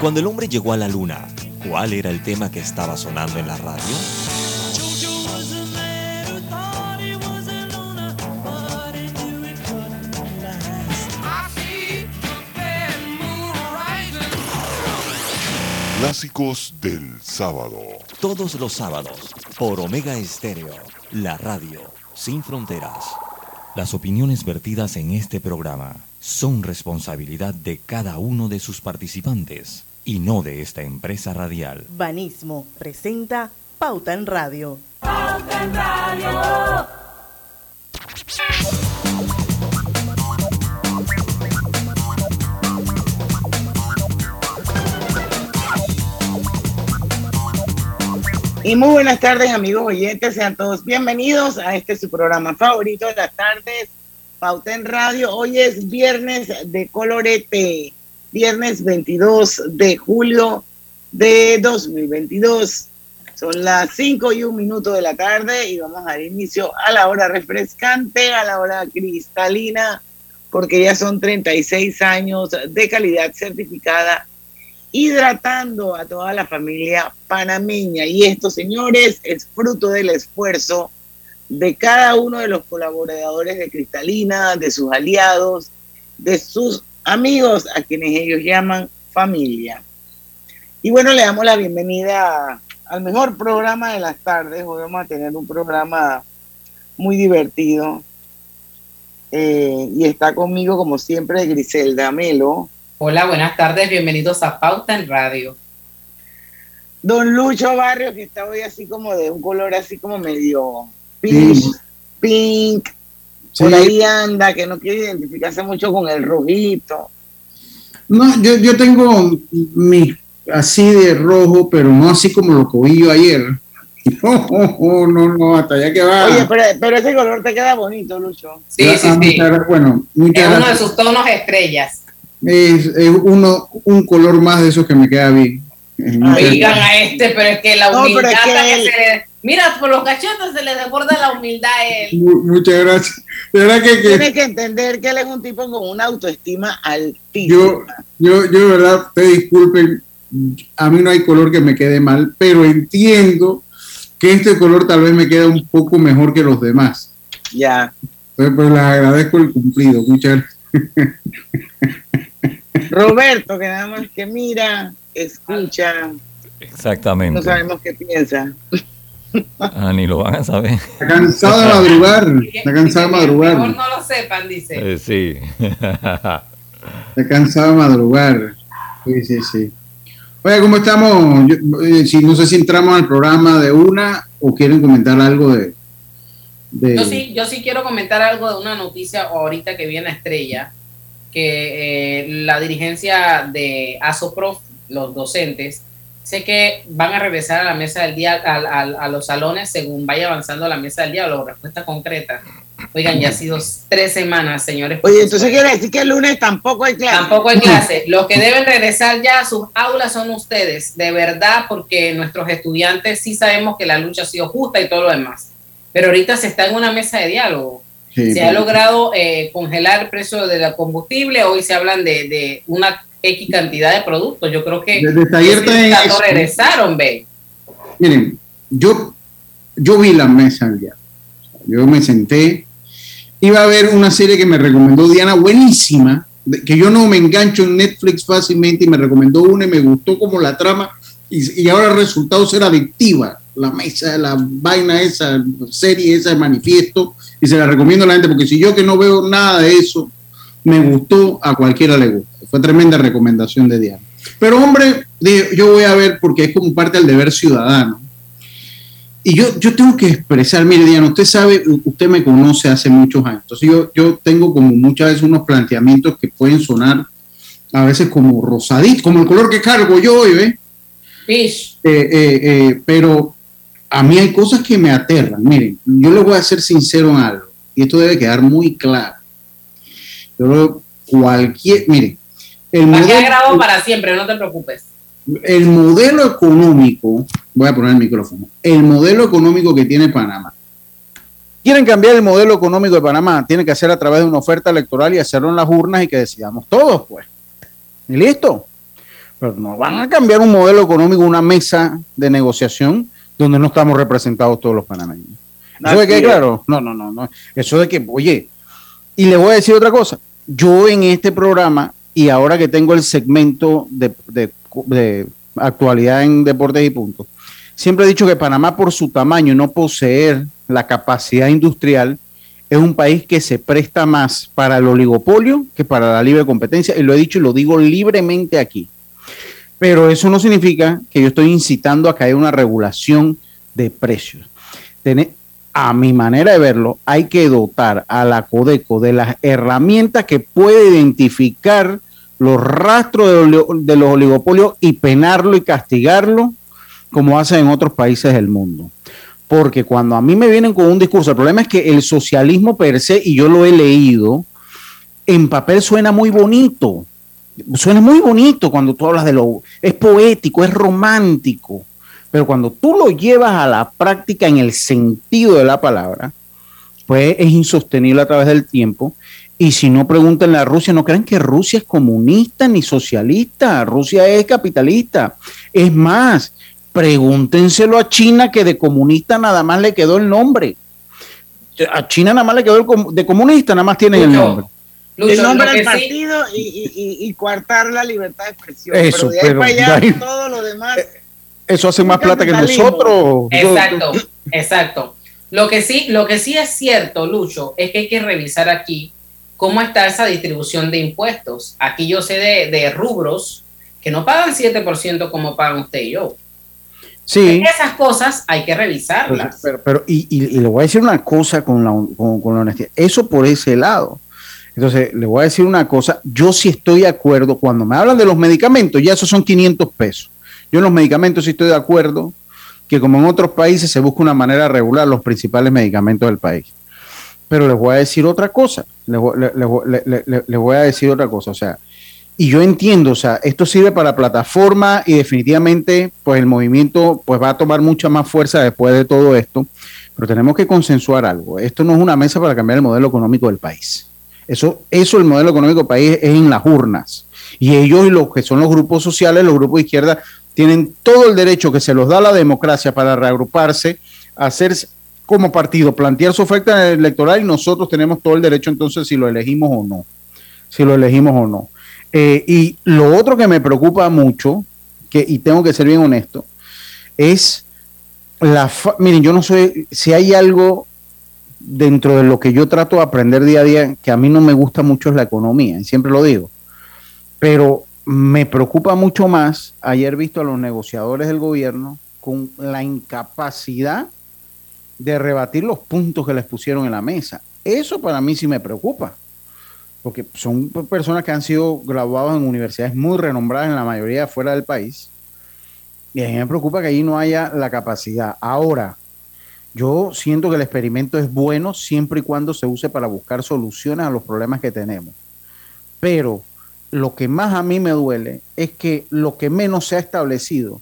Cuando el hombre llegó a la luna, ¿cuál era el tema que estaba sonando en la radio? Clásicos del sábado. Todos los sábados, por Omega Estéreo, la radio sin fronteras. Las opiniones vertidas en este programa son responsabilidad de cada uno de sus participantes y no de esta empresa radial. Banismo presenta Pauta en Radio. Pauta en Radio. Y muy buenas tardes, amigos oyentes. Sean todos bienvenidos a este su programa favorito de las tardes, Pauta en Radio. Hoy es viernes de colorete, viernes 22 de julio de 2022. Son las 5 y un minuto de la tarde y vamos a dar inicio a la hora refrescante, a la hora cristalina, porque ya son 36 años de calidad certificada hidratando a toda la familia panameña. Y esto, señores, es fruto del esfuerzo de cada uno de los colaboradores de Cristalina, de sus aliados, de sus amigos, a quienes ellos llaman familia. Y bueno, le damos la bienvenida al mejor programa de las tardes. Hoy vamos a tener un programa muy divertido. Eh, y está conmigo, como siempre, Griselda Melo. Hola, buenas tardes, bienvenidos a Pauta en Radio. Don Lucho Barrio, que está hoy así como de un color así como medio pink, sí. pink. Sí. Por ahí anda, que no quiere identificarse mucho con el rojito. No, yo, yo tengo mi así de rojo, pero no así como lo cogí yo ayer. No, no, no, no, hasta allá que va. Oye, pero, pero ese color te queda bonito, Lucho. Sí, sí, Ah, sí. muchas- bueno, muchas Es uno de sus tonos estrellas. Es, es uno, un color más de esos que me queda bien. Oigan a este, pero es que la No, pero humildad es que él- se le- Mira, por los cachetes se le desborda la humildad a él. mu- muchas gracias. De verdad que, que Tienes que entender que él es un tipo con una autoestima altísima. yo, yo, yo de verdad, te disculpen, a mí no hay color que me quede mal, pero entiendo que este color tal vez me queda un poco mejor que los demás. Ya. Entonces, pues les agradezco el cumplido. Muchas gracias. Roberto, que nada más que mira, escucha, Exactamente. no sabemos qué piensa. Ah, ni lo van a saber. Está cansado de madrugar. Está cansado de Mejor madrugar. no lo sepan, dice. Eh, sí. Está cansado de madrugar. Sí, sí, sí. Oye, ¿cómo estamos? Yo, eh, si, no sé si entramos al programa de una o quieren comentar algo de. de- Yo sí, yo sí quiero comentar algo de una noticia ahorita que viene a Estrella, que eh, la dirigencia de ASOPROF, los docentes, sé que van a regresar a la mesa del día, al- al- a, los salones según vaya avanzando la mesa del día, o la respuesta concreta. Oigan, ya ha sido tres semanas, señores. Oye, entonces quiere decir que el lunes tampoco hay clase. Tampoco hay clase. Los que deben regresar ya a sus aulas son ustedes, de verdad, porque nuestros estudiantes sí sabemos que la lucha ha sido justa y todo lo demás. Pero ahorita se está en una mesa de diálogo. Sí, Se ha logrado eh, congelar el precio del combustible. Hoy se hablan de, de una X cantidad de productos. Yo creo que Desde taller no regresaron, ve. Miren, yo, yo vi la mesa ya. Yo me senté. Iba a ver una serie que me recomendó Diana, buenísima, de- que yo no me engancho en Netflix fácilmente y me recomendó una y me gustó como la trama y, y ahora el resultado ser adictiva. La mesa, la vaina esa, serie esa de manifiesto y se la recomiendo a la gente porque si yo que no veo nada de eso, me gustó, a cualquiera le gusta. Fue tremenda recomendación de Diana. Pero hombre, yo voy a ver porque es como parte del deber ciudadano. Y yo, yo tengo que expresar, mire Diana, usted sabe, usted me conoce hace muchos años, entonces yo, yo tengo como muchas veces unos planteamientos que pueden sonar a veces como rosadito, como el color que cargo yo hoy, ¿ve? Fish. Eh, eh, eh, pero a mí hay cosas que me aterran. Miren, yo le voy a ser sincero en algo, y esto debe quedar muy claro. Pero cualquier, miren, el Va modelo- grabado para siempre, no te preocupes. el modelo económico, voy a poner el micrófono, el modelo económico que tiene Panamá. Quieren cambiar el modelo económico de Panamá, tiene que hacer a través de una oferta electoral y hacerlo en las urnas y que decidamos todos, pues. Y listo. Pero no van a cambiar un modelo económico, una mesa de negociación donde no estamos representados todos los panameños. ¿Eso de qué, claro? No, no, no, no. Eso de que, oye, y le voy a decir otra cosa. Yo en este programa, y ahora que tengo el segmento de, de actualidad en deportes y puntos, siempre he dicho que Panamá, por su tamaño y no poseer la capacidad industrial, es un país que se presta más para el oligopolio que para la libre competencia, y lo he dicho y lo digo libremente aquí. Pero eso no significa que yo estoy incitando a que haya una regulación de precios. a mi manera de verlo, hay que dotar a la Codeco de las herramientas que puede identificar los rastros de, los oligopolios y penarlo y castigarlo como hacen en otros países del mundo. Porque cuando a mí me vienen con un discurso, el problema es que el socialismo per se, y yo lo he leído, en papel suena muy bonito. Suena muy bonito cuando tú hablas de lo... Es poético, es romántico. Pero cuando tú lo llevas a la práctica en el sentido de la palabra, pues es insostenible a través del tiempo. Y si no preguntan a Rusia, no crean que Rusia es comunista ni socialista. Rusia es capitalista. Es más, Pregúntenselo a China que de comunista nada más le quedó el nombre. A China nada más le quedó el de comunista, nada más tiene el nombre. El nombre del partido y, coartar la libertad de expresión. Eso, pero de ahí para allá, todo lo demás. Eh, eso hace más plata que nosotros. Exacto, exacto. Lo que sí, lo que sí es cierto, Lucho, es que hay que revisar aquí cómo está esa distribución de impuestos. Aquí yo sé de, de rubros que no pagan 7% como pagan usted y yo. Sí. Esas cosas hay que revisarlas. Pero, y, le voy a decir una cosa con la, con, la honestidad. Eso por ese lado. Entonces, le voy a decir una cosa. Yo sí estoy de acuerdo. Cuando me hablan de los medicamentos, ya esos son 500 pesos. Yo en los medicamentos sí estoy de acuerdo que como en otros países se busca una manera de regular los principales medicamentos del país. Pero les voy a decir otra cosa. Les, les voy a decir otra cosa. O sea, y yo entiendo, o sea, esto sirve para plataforma y definitivamente pues el movimiento pues va a tomar mucha más fuerza después de todo esto, pero tenemos que consensuar algo. Esto no es una mesa para cambiar el modelo económico del país. Eso, eso el modelo económico país es en las urnas. Y ellos los que son los grupos sociales, los grupos de izquierda, tienen todo el derecho que se los da la democracia para reagruparse, hacer como partido, plantear su oferta electoral y nosotros tenemos todo el derecho entonces si lo elegimos o no. Si lo elegimos o no. Eh, y lo otro que me preocupa mucho, que, y tengo que ser bien honesto, es la... Miren, yo no sé si hay algo dentro de lo que yo trato de aprender día a día, que a mí no me gusta mucho es la economía, y siempre lo digo, pero me preocupa mucho más ayer visto a los negociadores del gobierno con la incapacidad de rebatir los puntos que les pusieron en la mesa. Eso para mí sí me preocupa porque son personas que han sido graduadas en universidades muy renombradas en la mayoría fuera del país. Y a mí me preocupa que ahí no haya la capacidad. Ahora, yo siento que el experimento es bueno siempre y cuando se use para buscar soluciones a los problemas que tenemos. Pero lo que más a mí me duele es que lo que menos se ha establecido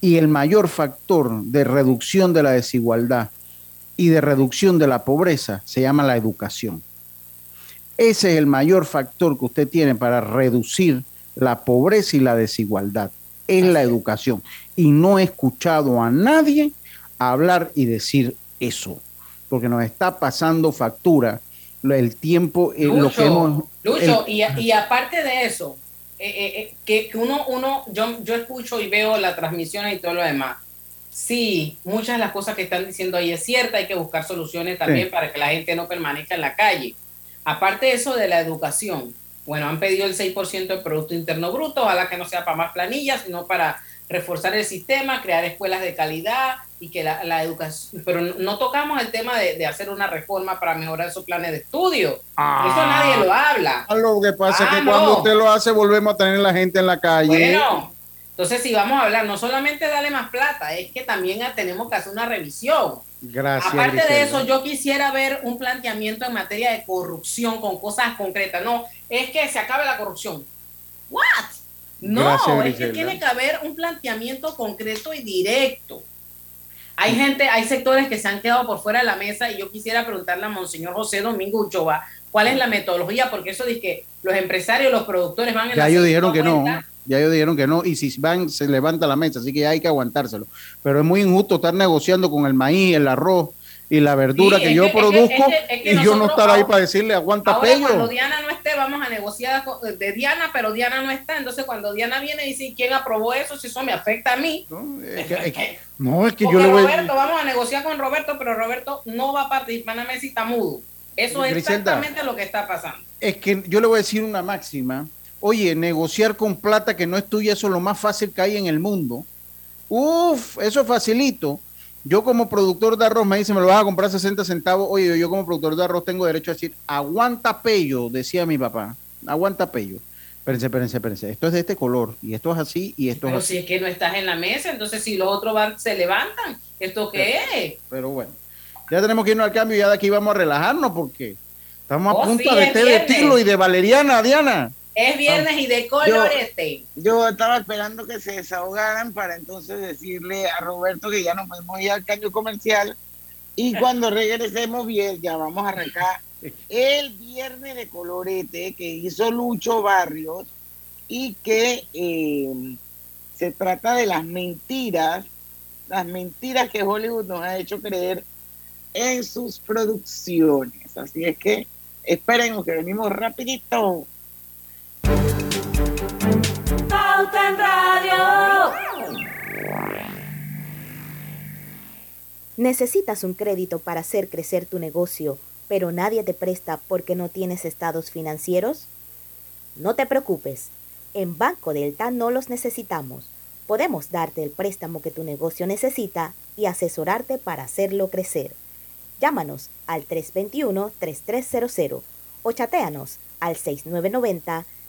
y el mayor factor de reducción de la desigualdad y de reducción de la pobreza se llama la educación. Ese es el mayor factor que usted tiene para reducir la pobreza y la desigualdad, es la educación. Y no he escuchado a nadie hablar y decir eso, porque nos está pasando factura el tiempo, eh, lo que hemos... Lucho, y, aparte de eso, eh, eh, que, uno, uno yo, yo escucho y veo la transmisión y todo lo demás. Sí, muchas de las cosas que están diciendo ahí es cierta, hay que buscar soluciones también para que la gente no permanezca en la calle Aparte de eso de la educación, bueno, han pedido el 6% del Producto Interno Bruto, ojalá que no sea para más planillas, sino para reforzar el sistema, crear escuelas de calidad y que la, educación, pero no tocamos el tema de, hacer una reforma para mejorar esos planes de estudio. Eso ah. nadie lo habla. Lo que pasa es que ah, cuando usted lo hace volvemos a tener la gente en la calle. Bueno, entonces si vamos a hablar, no solamente darle más plata, es que también tenemos que hacer una revisión. Gracias. Aparte de eso, yo quisiera ver un planteamiento en materia de corrupción con cosas concretas. No, es que se acabe la corrupción. ¿What? No, Gracias, es que tiene que haber un planteamiento concreto y directo. Hay gente, hay sectores que se han quedado por fuera de la mesa y yo quisiera preguntarle a Monseñor José Domingo Uchoa cuál es la metodología, porque eso dice que los empresarios, los productores van en Ya la ellos dijeron que no, ya ellos dijeron que no, y si van, se levanta la mesa, así que ya hay que aguantárselo. Pero es muy injusto estar negociando con el maíz, el arroz y la verdura Sí, que yo que- produzco es que- es que y yo no estar ahí para decirle aguanta Ahora cuando pello. Diana no esté, vamos a negociar de Diana, pero Diana no está. Entonces cuando Diana viene y dice, ¿quién aprobó eso? Si eso me afecta a mí. No, es que, no, es yo le voy Roberto, vamos a negociar con Roberto, pero Roberto no va a participar en y está mudo. Eso es exactamente lo que está pasando. es que yo le voy a decir una máxima. Oye, negociar con plata que no es tuya, eso es lo más fácil que hay en el mundo. Uf, eso es facilito. Yo como productor de arroz me dice, me lo vas a comprar 60 centavos. Oye, yo como productor de arroz tengo derecho a decir, aguanta pello, decía mi papá. Aguanta pello. Espérense, espérense, espérense. Esto es de este color y esto es así y esto Pero es así. si es que no estás en la mesa, entonces si los otros van, se levantan, ¿esto qué es? Pero bueno, ya tenemos que irnos al cambio y ya de aquí vamos a relajarnos porque estamos Oh, a punto sí, de té de tilo y de valeriana, Diana. Es viernes y de colorete. Yo estaba esperando que se desahogaran para entonces decirle a Roberto que ya nos podemos ir al cambio comercial y cuando regresemos bien ya vamos a arrancar el viernes de colorete que hizo Lucho Barrios y que eh, se trata de las mentiras, las mentiras que Hollywood nos ha hecho creer en sus producciones. Así es que esperen que venimos rapidito. Pauta Radio. Necesitas un crédito para hacer crecer tu negocio, pero nadie te presta porque no tienes estados financieros? No te preocupes, en Banco Delta no los necesitamos. Podemos darte el préstamo que tu negocio necesita y asesorarte para hacerlo crecer. Llámanos al 321-3300 o chateanos al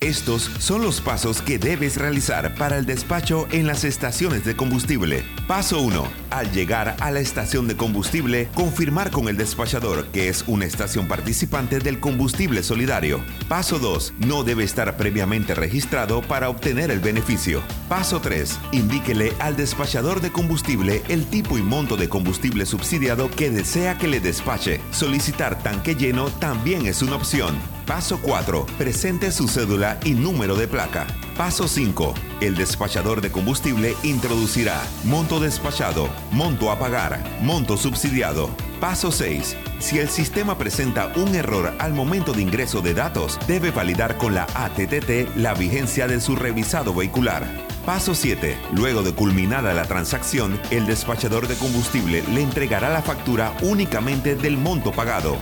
Estos son los pasos que debes realizar para el despacho en las estaciones de combustible. Paso 1. Al llegar a la estación de combustible, confirmar con el despachador que es una estación participante del combustible solidario. Paso 2. No debe estar previamente registrado para obtener el beneficio. Paso 3. Indíquele al despachador de combustible el tipo y monto de combustible subsidiado que desea que le despache. Solicitar tanque lleno también es una opción. Paso 4. Presente su cédula y número de placa. Paso 5. El despachador de combustible introducirá monto despachado, monto a pagar, monto subsidiado. Paso 6. Si el sistema presenta un error al momento de ingreso de datos, debe validar con la ATTT la vigencia de su revisado vehicular. Paso 7. Luego de culminada la transacción, el despachador de combustible le entregará la factura únicamente del monto pagado.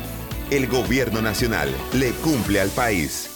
El gobierno nacional le cumple al país.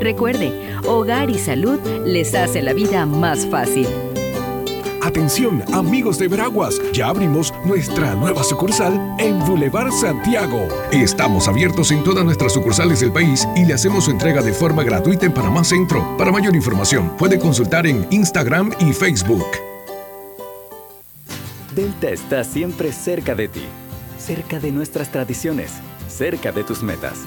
Recuerde, Hogar y Salud les hace la vida más fácil. Atención, amigos de Veraguas, ya abrimos nuestra nueva sucursal en Boulevard Santiago. Estamos abiertos en todas nuestras sucursales del país y le hacemos su entrega de forma gratuita en Panamá Centro. Para mayor información, puede consultar en Instagram y Facebook. Delta está siempre cerca de ti, cerca de nuestras tradiciones, cerca de tus metas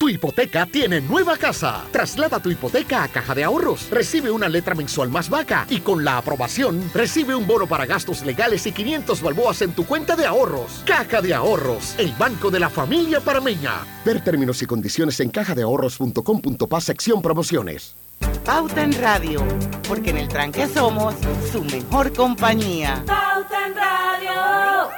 Tu hipoteca tiene nueva casa. Traslada tu hipoteca a Caja de Ahorros. Recibe una letra mensual más vaca y con la aprobación recibe un bono para gastos legales y 500 balboas en tu cuenta de ahorros. Caja de Ahorros, el banco de la familia parameña. Ver términos y condiciones en cajadeahorros.com.pa sección promociones. Pauta en Radio, porque en el tranque somos su mejor compañía. Pauta en Radio.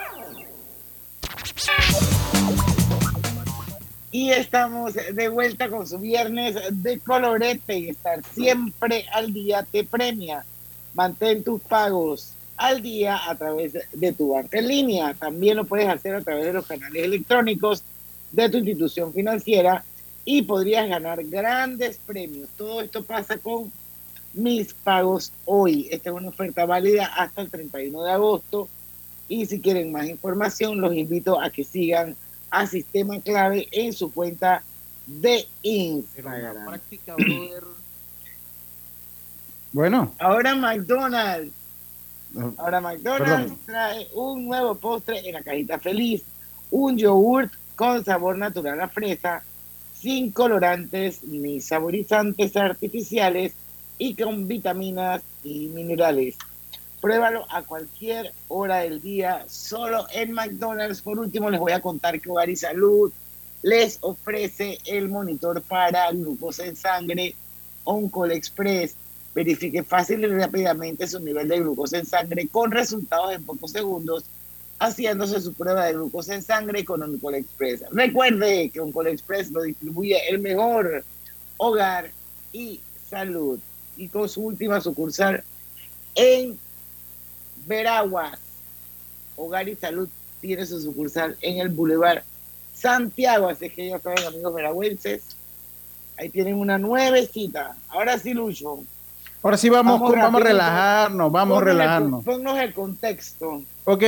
Y estamos de vuelta con su viernes de colorete y estar siempre al día te premia. Mantén tus pagos al día a través de tu banca en línea. También lo puedes hacer a través de los canales electrónicos de tu institución financiera y podrías ganar grandes premios. Todo esto pasa con mis pagos hoy. Esta es una oferta válida hasta el 31 de agosto. Y si quieren más información, los invito a que sigan a Sistema Clave en su cuenta de Instagram. Bueno. Ahora McDonald's. Ahora Perdón. McDonald's trae un nuevo postre en la cajita feliz. Un yogurt con sabor natural a fresa, sin colorantes ni saborizantes artificiales y con vitaminas y minerales. Pruébalo a cualquier hora del día, solo en McDonald's. Por último, les voy a contar que Hogar y Salud les ofrece el monitor para glucosa en sangre Oncol Express. Verifique fácil y rápidamente su nivel de glucosa en sangre con resultados en pocos segundos, haciéndose su prueba de glucosa en sangre con Oncol Express. Recuerde que Oncol Express lo distribuye el mejor hogar y salud. Y con su última sucursal en Veraguas. Hogar y Salud tiene su sucursal en el Boulevard Santiago. Así que ya saben, amigos veragüenses. Ahí tienen una nuevecita. Ahora sí, Lucho. Ahora sí vamos, Vamos con- vamos a relajarnos, vamos a relajarnos. Ponnos el contexto. Ok,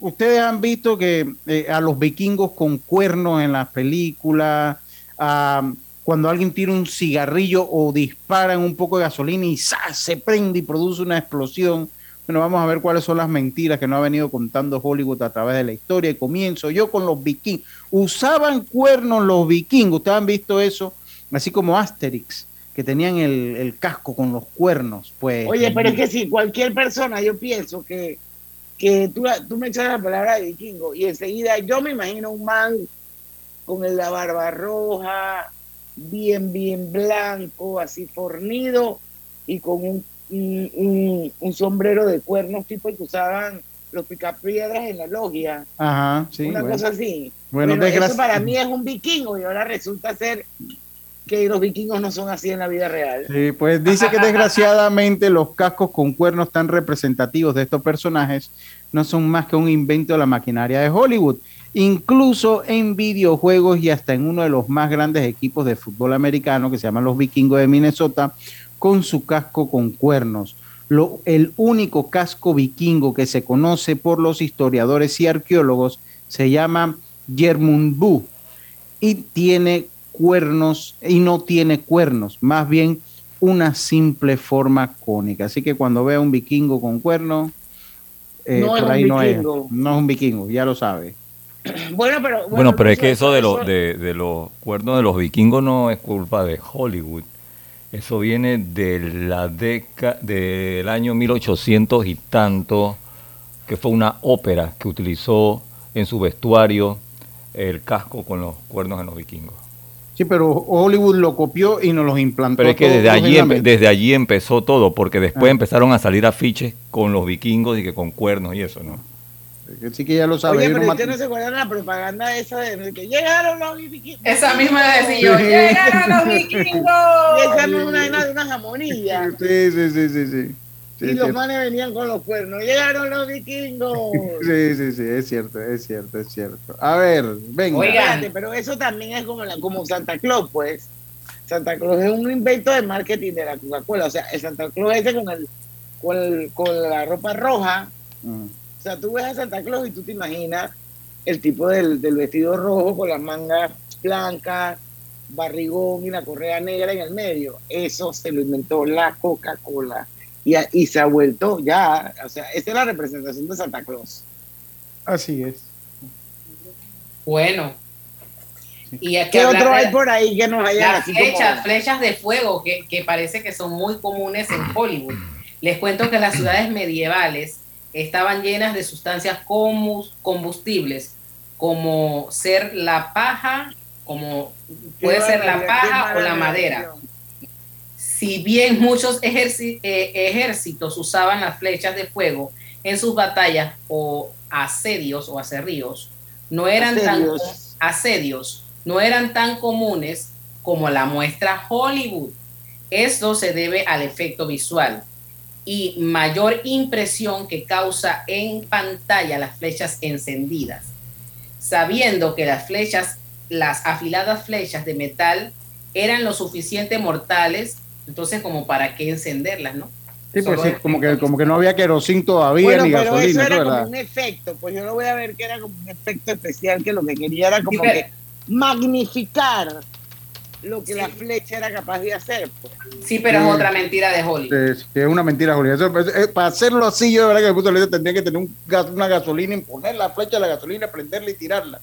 ustedes han visto que eh, a los vikingos con cuernos en las películas, ah, cuando alguien tira un cigarrillo o disparan un poco de gasolina y ¡zas! se prende y produce una explosión. Bueno, vamos a ver cuáles son las mentiras que nos ha venido contando Hollywood a través de la historia. Y comienzo yo con los vikingos. Usaban cuernos los vikingos, ustedes han visto eso, así como Asterix, que tenían el, el casco con los cuernos. Pues, Oye, pero es que si cualquier persona, yo pienso que, que tú, tú me echas la palabra de vikingo y enseguida yo me imagino un man con la barba roja, bien, bien blanco, así fornido y con un, un, un- un sombrero de cuernos tipo el que usaban los picapiedras en la logia. Ajá, sí. una bueno. cosa así. Bueno, eso para mí es un vikingo y ahora resulta ser que los vikingos no son así en la vida real. Sí, pues dice que desgraciadamente los cascos con cuernos tan representativos de estos personajes no son más que un invento de la maquinaria de Hollywood. Incluso en videojuegos y hasta en uno de los más grandes equipos de fútbol americano que se llaman los vikingos de Minnesota, con su casco con cuernos. Lo, el único casco vikingo que se conoce por los historiadores y arqueólogos se llama Yermunbu y tiene cuernos y no tiene cuernos, más bien una simple forma cónica. Así que cuando vea un vikingo con cuernos, eh, No es por un ahí no es, vikingo. no es un vikingo, ya lo sabe. Bueno, pero Bueno, pero es que eso de, los de, de los cuernos de los vikingos no es culpa de Hollywood. Eso viene de la década del año 1800 y tanto, que fue una ópera que utilizó en su vestuario el casco con los cuernos en los vikingos. Sí, pero Hollywood lo copió y nos los implantó. Pero es que desde allí, desde allí empezó todo, porque después Ah. empezaron a salir afiches con los vikingos y que con cuernos y eso, ¿no? Sí que ya lo sabe. Oye, pero no no se acuerda de la propaganda esa de que llegaron los vikingos. Esa misma la decía yo, Sí. llegaron los vikingos. Y esa no es una vaina de una jamonilla. Sí, sí, sí, sí, sí. Sí, y los cierto. manes venían con los cuernos. Llegaron los vikingos. Sí, sí, sí, es cierto, es cierto, es cierto. A ver, venga. Espérate, pero eso también es como, la, como Santa Claus, pues. Santa Claus es un invento de marketing de la Coca-Cola. O sea, el Santa Claus ese con, el, con, el- con la ropa roja. Mm. O sea, tú ves a Santa Claus y tú te imaginas el tipo del, del vestido rojo con las mangas blancas, barrigón y la correa negra en el medio. Eso se lo inventó la Coca-Cola. Y, y se ha vuelto ya, o sea, esa es la representación de Santa Claus. Así es. Bueno. Y ¿Qué otro hay por ahí que nos Las así flechas, como... flechas de fuego que, que parece que son muy comunes en Hollywood. Les cuento que las ciudades medievales estaban llenas de sustancias combustibles, como ser la paja, como puede Qué ser la paja o la madera. Si bien muchos eh, ejércitos usaban las flechas de fuego en sus batallas o asedios o acerríos, no eran Asedios. tan asedios, no eran tan comunes como la muestra Hollywood. Esto se debe al efecto visual y mayor impresión que causa en pantalla las flechas encendidas, sabiendo que las flechas, las afiladas flechas de metal eran lo suficiente mortales, entonces como para qué encenderlas, ¿no? Sí, pues sí, es- como que, como que no había querosín todavía Bueno, ni pero gasolina, eso ¿no? era como ¿verdad? un efecto, pues yo lo voy a ver que era como un efecto especial que lo que quería era como Sí, que magnificar lo que la flecha era capaz de hacer. pues. Sí, pero es otra mentira de Hollywood. Sí, es una mentira. Eso, pues, eh, para hacerlo así, yo de verdad que me puse a leer, tendría que tener un gas- una gasolina, poner la flecha de la gasolina, prenderla y tirarla.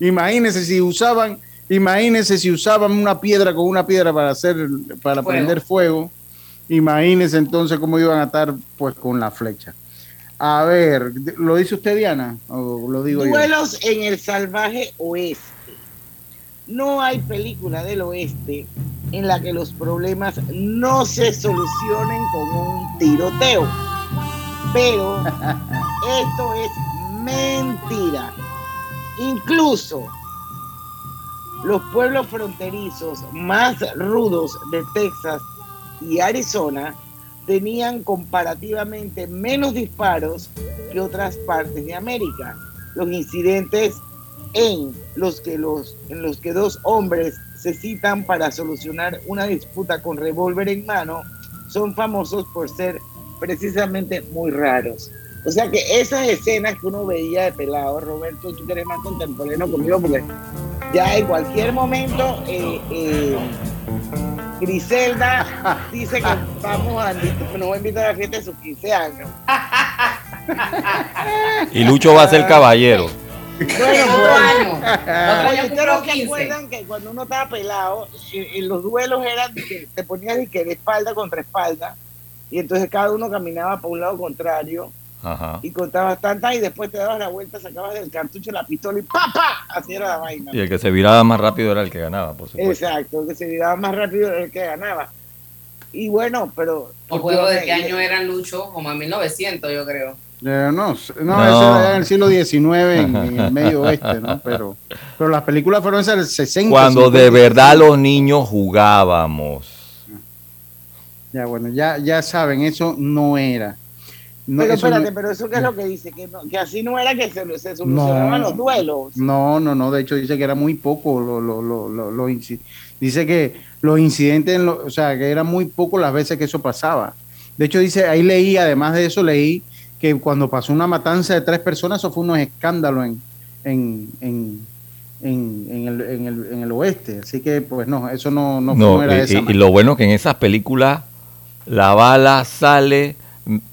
Imagínense si usaban, imagínense si usaban una piedra con una piedra para hacer, para Fuego. prender fuego. Imagínense entonces cómo iban a estar pues con la flecha. A ver, ¿lo dice usted, Diana? ¿O lo digo yo? Duelos en el salvaje oeste. No hay película del oeste en la que los problemas no se solucionen con un tiroteo. Pero esto es mentira. Incluso los pueblos fronterizos más rudos de Texas y Arizona tenían comparativamente menos disparos que otras partes de América. Los incidentes en los que los en los que dos hombres se citan para solucionar una disputa con revólver en mano son famosos por ser precisamente muy raros. O sea que esas escenas que uno veía de pelado, Roberto, tú eres más contemporáneo conmigo, porque ya en cualquier momento eh, eh, Griselda dice que vamos a nos va a invitar a la fiesta de sus 15 años. Y Lucho va a ser caballero. Bueno, Otro pues. año. Otro año Oye, ¿ustedes cumplo no se 15. acuerdan que cuando uno estaba pelado, eh, eh, los duelos eran que te ponías de, que de espalda contra espalda y entonces cada uno caminaba para un lado contrario Ajá. y contabas tantas y después te dabas la vuelta, sacabas del cartucho la pistola y ¡pa, pa! Así era la vaina. Y el que se viraba más rápido era el que ganaba, por supuesto. Exacto, el que se viraba más rápido era el que ganaba. Y bueno, pero... ¿Los juegos de qué últimamente- año eran, Lucho? Como en 1900, yo creo. Eh, no, no, No. eso era en el siglo XIX en, en el medio oeste, ¿no? Pero, pero las películas fueron esas del 60. Cuando de 50. verdad los niños jugábamos. Ya, bueno, ya, ya saben, eso no era. No, pero espérate, no- pero eso qué es lo que dice, que, no- que así no era que se, se solucionaban No. los duelos. No, no, no, de hecho dice que era muy poco lo, lo, lo, lo- dice que los incidentes, en lo- o sea, que eran muy poco las veces que eso pasaba. De hecho dice, ahí leí, además de eso leí que cuando pasó una matanza de tres personas, eso fue unos escándalos en, en, en, en, en el, en, el, en el oeste. Así que, pues no, eso no, no, No, era y, esa y- lo bueno que en esas películas la bala sale,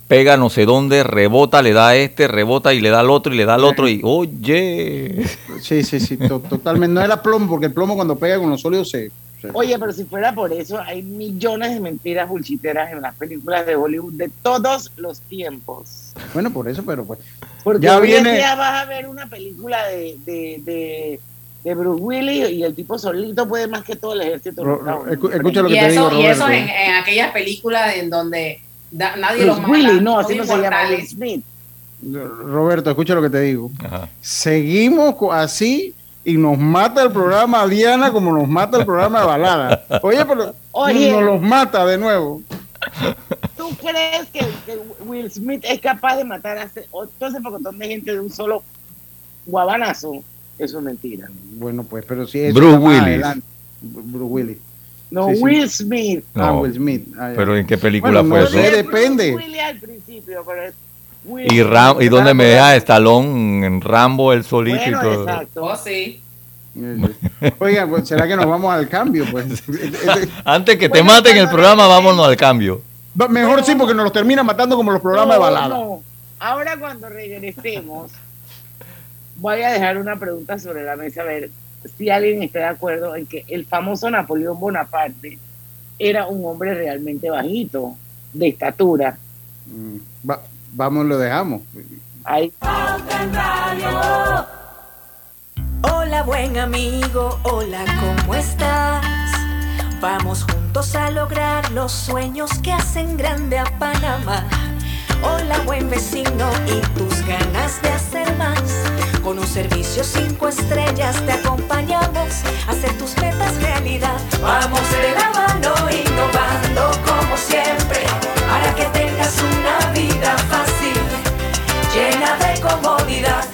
pega no sé dónde, rebota, le da a este, rebota y le da al otro y le da al otro y oye. Sí, sí, sí, to- totalmente. No era plomo, porque el plomo cuando pega con los sólidos se... Oye, pero si fuera por eso, hay millones de mentiras bullshiteras en las películas de Hollywood de todos los tiempos. Bueno, por eso, pero pues... Porque Ya hoy en viene- día vas a ver una película de, de, de, de Bruce Willis y el tipo solito puede más que todo el ejército. Ro- ro- escu- escucha lo que y te eso, digo, y eso Roberto. en, en aquellas películas en donde da- nadie Bruce los mata. Willis, no, así no se llama Smith. Roberto, escucha lo que te digo. Seguimos así y nos mata el programa Diana como nos mata el programa de balada. Oye, pero Oye. nos los mata de nuevo. ¿Tú crees que, que Will Smith es capaz de matar a o- todo ese pocotón de gente de un solo guabanazo? Eso es mentira. Bueno, pues, pero si eso Bruce Willis. adelante. Bruce Willis. No, Sí, sí. Will Smith. Ah, No. Will Smith. Ah. Pero ¿en qué película Bueno, fue no eso? sé, Es depende. Bruce Willis al principio, pero es Will Y, Ram-. ¿Y dónde me deja Estalón en Rambo el solito y Bueno, todo? exacto. Oh, sí. Oiga, pues, ¿será que nos vamos al cambio? Pues Antes que te Bueno, maten el programa, vámonos al cambio. Mejor sí, porque nos los termina matando como los programas de balada. no. Ahora cuando regresemos, voy a dejar una pregunta sobre la mesa a ver si alguien está de acuerdo en que el famoso Napoleón Bonaparte era un hombre realmente bajito, de estatura. Mm, va- vamos, lo dejamos. Ahí. Hola buen amigo, hola, ¿cómo estás? Vamos juntos a lograr los sueños que hacen grande a Panamá. Hola buen vecino y tus ganas de hacer más. Con un servicio cinco estrellas te acompañamos a hacer tus metas realidad. Vamos de la mano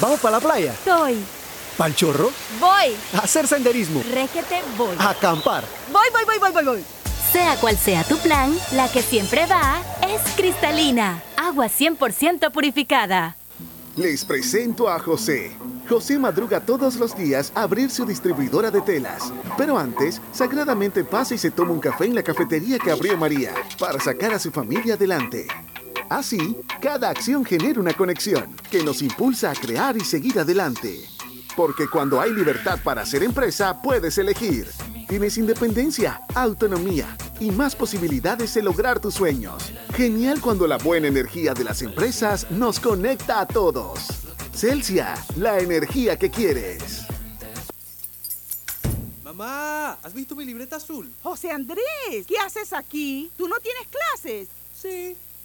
¿Vamos para la playa? Estoy. ¿Pal chorro? Voy. ¿A hacer senderismo? Réquete, voy. ¿A acampar? Voy, voy, voy, voy, voy, voy. Sea cual sea tu plan, la que siempre va es cristalina. Agua 100% purificada. Les presento a José. José madruga todos los días a abrir su distribuidora de telas. Pero antes, sagradamente pasa y se toma un café en la cafetería que abrió María para sacar a su familia adelante. Así, cada acción genera una conexión que nos impulsa a crear y seguir adelante. Porque cuando hay libertad para hacer empresa, puedes elegir. Tienes independencia, autonomía y más posibilidades de lograr tus sueños. Genial cuando la buena energía de las empresas nos conecta a todos. Celsia, la energía que quieres. Mamá, ¿has visto mi libreta azul? José Andrés, ¿qué haces aquí? ¿Tú no tienes clases? Sí,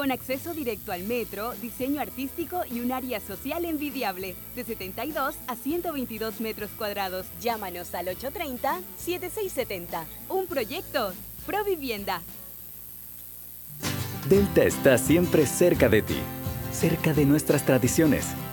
con acceso directo al metro, diseño artístico y un área social envidiable, de 72 a 122 metros cuadrados. Llámanos al 830-7670. Un proyecto, Provivienda. Delta está siempre cerca de ti, cerca de nuestras tradiciones,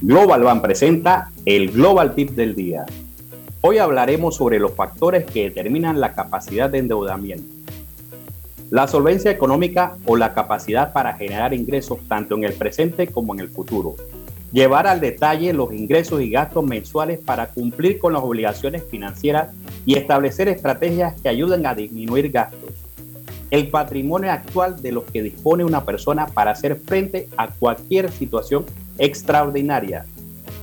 Global Bank presenta el Global Tip del día. Hoy hablaremos sobre los factores que determinan la capacidad de endeudamiento. La solvencia económica o la capacidad para generar ingresos tanto en el presente como en el futuro. Llevar al detalle los ingresos y gastos mensuales para cumplir con las obligaciones financieras y establecer estrategias que ayuden a disminuir gastos. el patrimonio actual de los que dispone una persona para hacer frente a cualquier situación extraordinaria,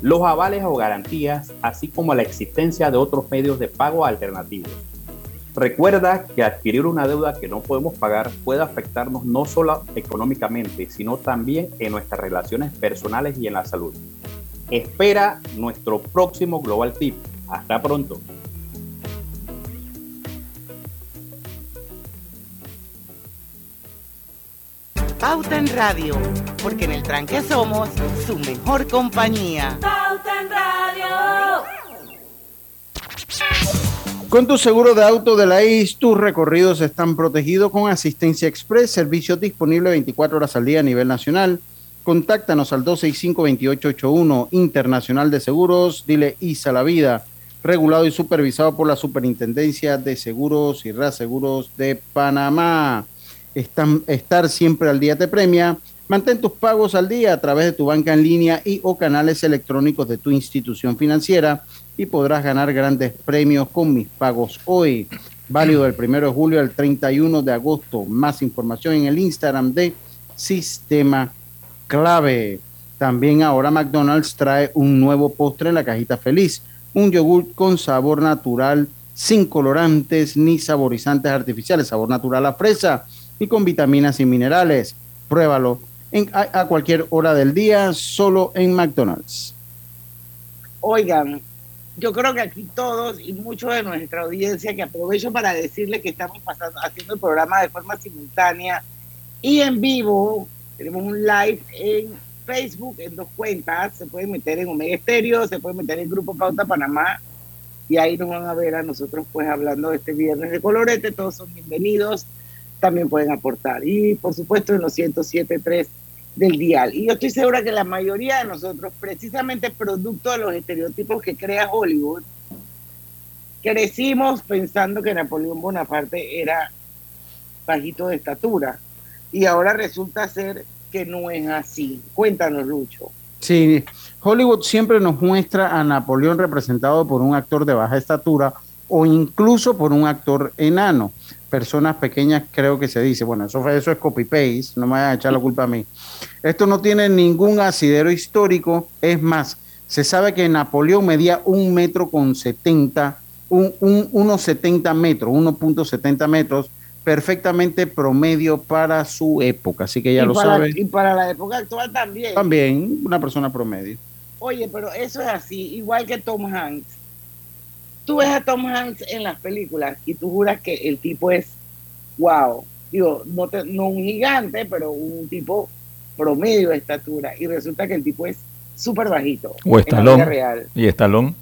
los avales o garantías, así como la existencia de otros medios de pago alternativos. Recuerda que adquirir una deuda que no podemos pagar puede afectarnos no solo económicamente, sino también en nuestras relaciones personales y en la salud. Espera nuestro próximo Global Tip. Hasta pronto. Pauta en Radio, porque en el tranque somos su mejor compañía. Pauta en Radio. Con tu seguro de auto de la IS, tus recorridos están protegidos con asistencia express, servicio disponible 24 horas al día a nivel nacional. Contáctanos al 265-2881 Internacional de Seguros, dile ISA la vida, regulado y supervisado por la Superintendencia de Seguros y Reaseguros de Panamá. Están- estar siempre al día te premia. Mantén tus pagos al día a través de tu banca en línea y o canales electrónicos de tu institución financiera y podrás ganar grandes premios con mis pagos hoy. Válido del 1 de julio al 31 de agosto. Más información en el Instagram de Sistema Clave. También ahora McDonald's trae un nuevo postre en la cajita feliz. Un yogur con sabor natural, sin colorantes ni saborizantes artificiales. Sabor natural a fresa y con vitaminas y minerales. Pruébalo en- a, a cualquier hora del día, solo en McDonald's. Oigan, yo creo que aquí todos y mucho de nuestra audiencia, que aprovecho para decirle que estamos pasando, haciendo el programa de forma simultánea y en vivo. Tenemos un live en Facebook en dos cuentas. Se pueden meter en Omega Estéreo, se pueden meter en Grupo Pauta Panamá y ahí nos van a ver a nosotros pues hablando de este viernes de colorete. Todos son bienvenidos, también pueden aportar. Y por supuesto en los 107.3 del dial. Y yo estoy segura que la mayoría de nosotros, precisamente producto de los estereotipos que crea Hollywood, crecimos pensando que Napoleón Bonaparte era bajito de estatura. Y ahora resulta ser que no es así. Cuéntanos, Lucho. Sí, Hollywood siempre nos muestra a Napoleón representado por un actor de baja estatura o incluso por un actor enano. Personas pequeñas creo que se dice, bueno, eso, eso es copy-paste, no me vayan a echar la culpa a mí. Esto no tiene ningún asidero histórico, es más, se sabe que Napoleón medía un metro con 70, un, un, unos 70 metros, 1.70 metros, perfectamente promedio para su época, así que ya y, lo para, sabe. y para la época actual también. También una persona promedio. Oye, pero eso es así, igual que Tom Hanks. Tú ves a Tom Hanks en las películas y tú juras que el tipo es wow. Digo, no, te- no un gigante, pero un tipo promedio de estatura. Y resulta que el tipo es súper bajito. O en la vida Estalón. real. Y Estalón.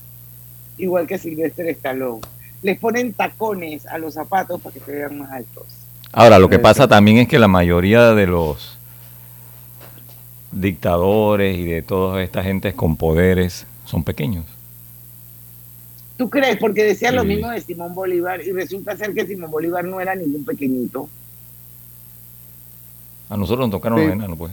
Igual que Sylvester Stallone. Les ponen tacones a los zapatos para que se vean más altos. Ahora, lo que pasa también es que la mayoría de los dictadores y de toda esta gente con poderes son pequeños. ¿Tú crees? Porque decían lo Sí. mismo de Simón Bolívar y resulta ser que Simón Bolívar no era ningún pequeñito. A nosotros nos tocaron Sí. los enanos, pues.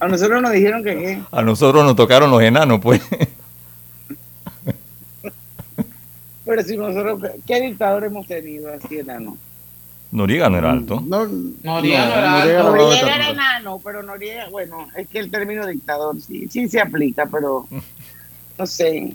A nosotros nos dijeron que qué. A nosotros nos tocaron los enanos, pues. Pero si nosotros, ¿qué dictador hemos tenido así enano? Noriega no era alto. No, Noriega no era alto. Noriega era enano, pero Noriega, bueno, es que el término dictador sí, sí se aplica, pero no sé.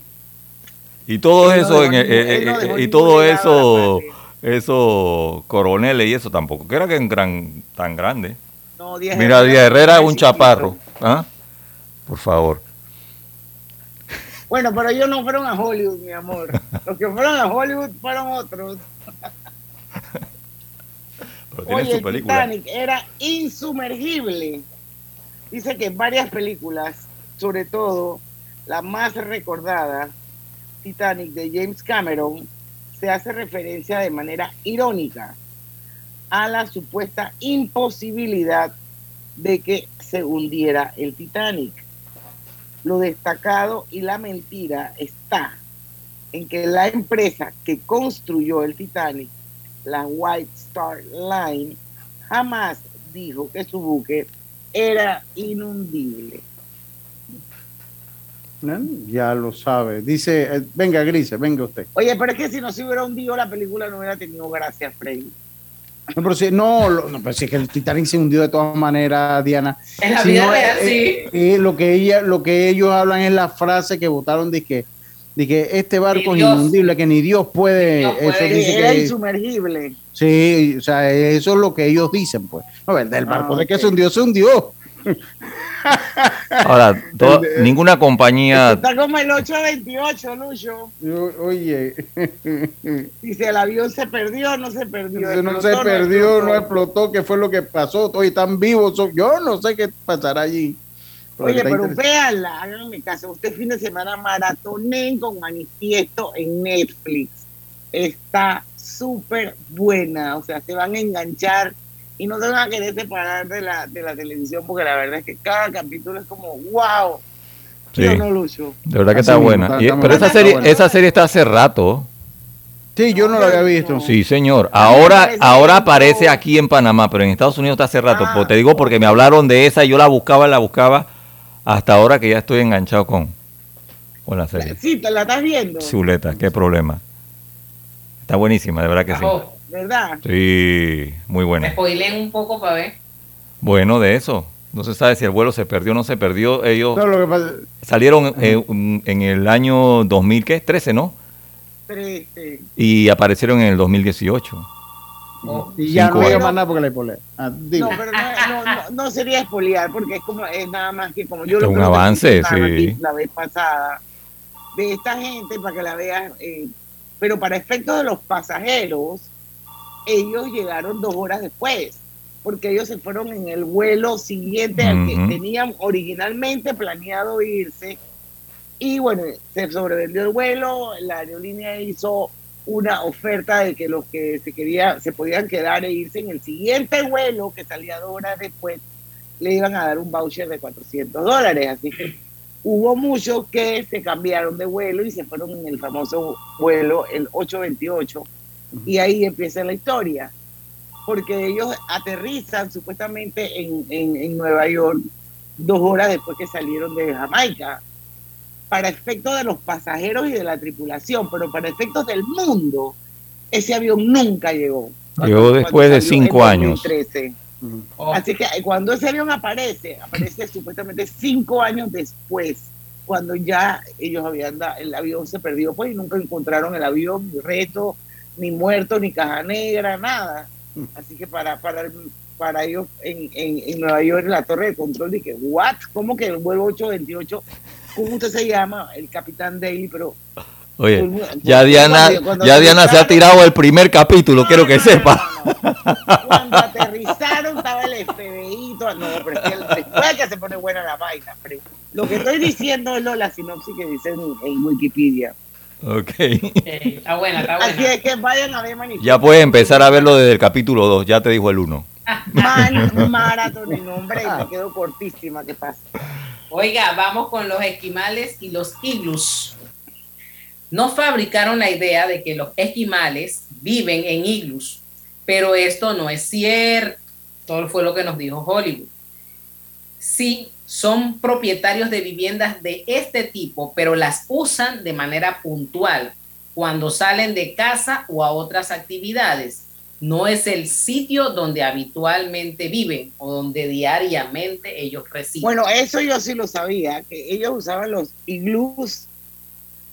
Y todo Él no eso, dejó en, eh, eh, no eh, dejó y todo eso, eso, coroneles y eso tampoco, que era que en gran, tan grande. No, Díaz Mira, Díaz Herrera es un chaparro. ¿ah? Por favor. Bueno, pero ellos no fueron a Hollywood, mi amor. Los que fueron a Hollywood fueron otros. Oye, su el película. Titanic era insumergible. Dice que en varias películas, sobre todo la más recordada, Titanic de James Cameron, se hace referencia de manera irónica a la supuesta imposibilidad de que se hundiera el Titanic. Lo destacado y la mentira está en que la empresa que construyó el Titanic, la White Star Line, jamás dijo que su buque era inundible. Ya lo sabe. Dice, eh, venga, Grise, venga usted. Oye, pero es que si no se hubiera hundido la película no hubiera tenido gracia, Freddy. No, pero si, no, lo- no, pero si es que el Titanic se hundió de todas maneras, Diana. En la Si vida no, real, eh, eh, lo que ella, lo que ellos hablan es la frase que votaron de que, de que este barco es Dios. inundible, que ni Dios puede. eso dice Era que- insumergible. sí, o sea, eso es lo que ellos dicen, pues. No, el del barco Ah, de que ok. se hundió, se hundió. Ahora, to- ninguna compañía, Está como el 828, Lucho. Yo- Oye, Dice, el avión se perdió, no se perdió. no explotó, se perdió, explotó. no explotó, ¿qué fue lo que pasó? Hoy están vivos, yo no sé qué pasará allí. Oye, pero véanla, háganme caso. Este fin de semana maratonen con manifiesto en Netflix. Está súper buena, o sea, se van a enganchar y no se van a querer separar de la, de la televisión porque la verdad es que cada capítulo es como, wow. Sí. ¿Sí o no, Lucho? de verdad que está buena. está- Y- está pero esa serie, buena. esa serie está hace rato. Sí, yo no lo había visto. Sí, señor. Ahora, ahora aparece aquí en Panamá, pero en Estados Unidos está hace rato. Ah. Pues te digo porque me hablaron de esa, y yo la buscaba, la buscaba, hasta ahora que ya estoy enganchado con, con la serie. Sí, ¿te la estás viendo? Chuleta, qué problema. Está buenísima, de verdad que sí. Ajo, ¿Verdad? Sí, muy me buena. spoileen un poco para ver. Bueno, de eso. No se sabe si el vuelo se perdió o no se perdió. Ellos No, lo que pasa- salieron eh, en el año 2000, ¿qué? 13, ¿no? Trece. Y aparecieron en el 2018. Y ya no diga años. más nada porque la pole. Ah, digo. No, pero no, no, no, no sería espoliar porque es como es nada más que como yo Esto lo un avance, sí. la vez pasada de esta gente para que la vean, eh, pero para efectos de los pasajeros, ellos llegaron dos horas después porque ellos se fueron en el vuelo siguiente al que tenían originalmente planeado irse y bueno, se sobrevendió el vuelo, la aerolínea hizo una oferta de que los que se querían, se podían quedar e irse en el siguiente vuelo que salía dos horas después, le iban a dar un voucher de 400 dólares. Así que hubo muchos que se cambiaron de vuelo y se fueron en el famoso vuelo, el 828, y ahí empieza la historia. Porque ellos aterrizan supuestamente en, en, en Nueva York dos horas después que salieron de Jamaica para efectos de los pasajeros y de la tripulación, pero para efectos del mundo, ese avión nunca llegó. Llegó después de cinco años. 2013. Así que eh, cuando ese avión aparece, aparece supuestamente cinco años después, cuando ya ellos habían dado, el avión se perdió, pues y nunca encontraron el avión, ni reto, ni muerto, ni caja negra, nada. Así que para, para, el- para ellos en, en, en Nueva York, en la torre de control, dije, ¿what? ¿Cómo que el vuelo 828? ¿Cómo usted se llama? El capitán Daly, pero Oye, Pues, ya Diana, cuando- cuando ya Diana se ha tirado el primer capítulo, quiero que sepa. cuando aterrizaron estaba el FBI, todo- no, pero es que el- después que se pone buena la vaina, pero lo que estoy diciendo es lo, la sinopsis que dicen en, en Wikipedia. Ok. Eh, está buena, está Así buena. es que vayan a ver manifiesto. Ya puedes empezar a verlo desde el capítulo 2, ya te dijo el 1. Man, maratón, y no, hombre, me quedo cortísima, ¿qué pasa? Oiga, vamos con los esquimales y los iglus. No fabricaron la idea de que los esquimales viven en iglus, pero esto no es cierto. Todo fue lo que nos dijo Hollywood. Sí, son propietarios de viviendas de este tipo, pero las usan de manera puntual cuando salen de casa o a otras actividades. No es el sitio donde habitualmente viven o donde diariamente ellos residen. Bueno, eso yo sí lo sabía, que ellos usaban los iglús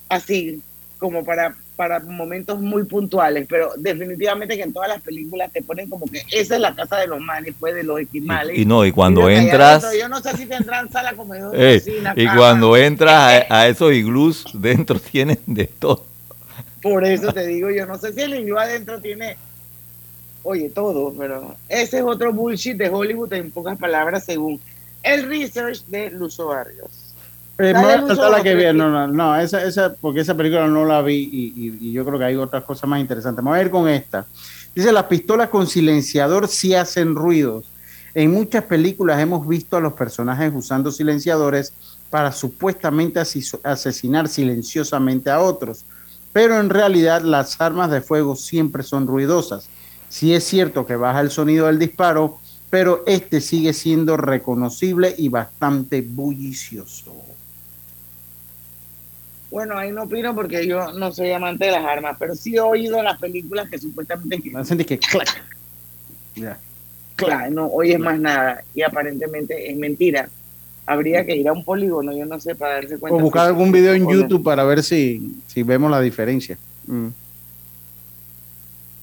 así, como para, para momentos muy puntuales, pero definitivamente que en todas las películas te ponen como que esa es la casa de los manes, pues de los esquimales. Y no, y cuando entras, adentro, Yo no sé si tendrán sala, comedor, eh, cocina, y cama. cuando entras a, a esos iglús, dentro tienen de todo. Por eso te digo, yo no sé si el iglú adentro tiene, oye, todo, pero ese es otro bullshit de Hollywood en pocas palabras, según el research de Luzo Barrios. Eh, la que vi, no, no, no, esa, esa, porque esa película no la vi y, y- y yo creo que hay otras cosas más interesantes. Voy a ir con esta. Dice, las pistolas con silenciador sí hacen ruidos. En muchas películas hemos visto a los personajes usando silenciadores para supuestamente asesinar silenciosamente a otros, pero en realidad las armas de fuego siempre son ruidosas. Sí es cierto que baja el sonido del disparo, pero este sigue siendo reconocible y bastante bullicioso. Bueno, ahí no opino porque yo no soy amante de las armas, pero sí he oído las películas que supuestamente Hacen de que clac. Ya. claro, no oyes más nada y aparentemente es mentira. Habría que ir a un polígono, yo no sé, para darse cuenta. O buscar algún video en no. YouTube para ver si, si vemos la diferencia. Mm.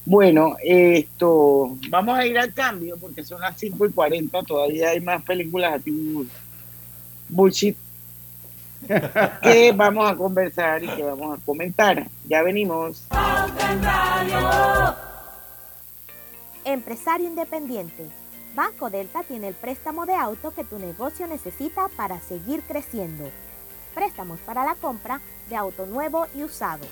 Bueno, esto, vamos a ir al cambio porque son las 5 y 40, todavía hay más películas bu- bullshit que vamos a conversar y que vamos a comentar. Ya venimos. Empresario independiente. Banco Delta tiene el préstamo de auto que tu negocio necesita para seguir creciendo. Préstamos para la compra de auto nuevo y usado.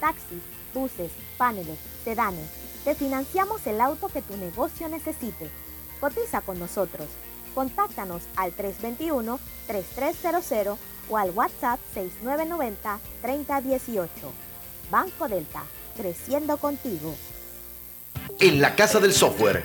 Taxis, buses, paneles, sedanes. Te financiamos el auto que tu negocio necesite. Cotiza con nosotros. Contáctanos al 321-3300 o al WhatsApp 6990-3018. Banco Delta, creciendo contigo. En la Casa del Software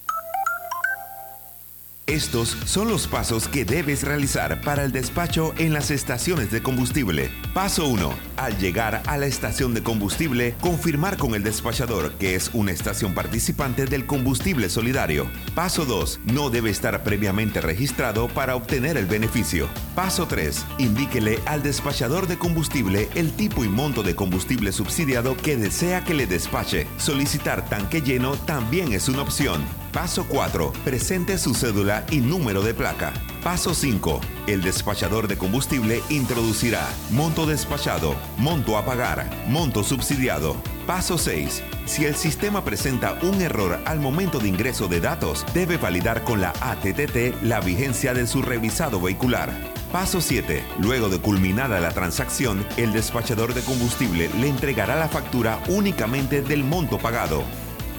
Estos son los pasos que debes realizar para el despacho en las estaciones de combustible. Paso 1. Al llegar a la estación de combustible, confirmar con el despachador que es una estación participante del combustible solidario. Paso 2. No debe estar previamente registrado para obtener el beneficio. Paso 3. Indíquele al despachador de combustible el tipo y monto de combustible subsidiado que desea que le despache. Solicitar tanque lleno también es una opción. Paso 4. Presente su cédula y número de placa. Paso 5. El despachador de combustible introducirá monto despachado, monto a pagar, monto subsidiado. Paso 6. Si el sistema presenta un error al momento de ingreso de datos, debe validar con la ATTT la vigencia de su revisado vehicular. Paso 7. Luego de culminada la transacción, el despachador de combustible le entregará la factura únicamente del monto pagado.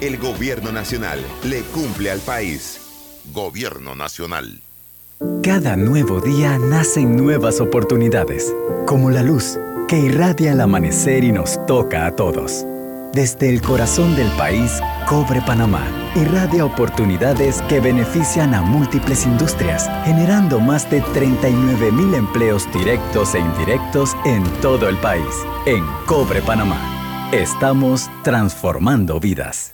El gobierno nacional le cumple al país. Gobierno nacional. Cada nuevo día nacen nuevas oportunidades, como la luz que irradia el amanecer y nos toca a todos. Desde el corazón del país, Cobre Panamá irradia oportunidades que benefician a múltiples industrias, generando más de 39 mil empleos directos e indirectos en todo el país. En Cobre Panamá, estamos transformando vidas.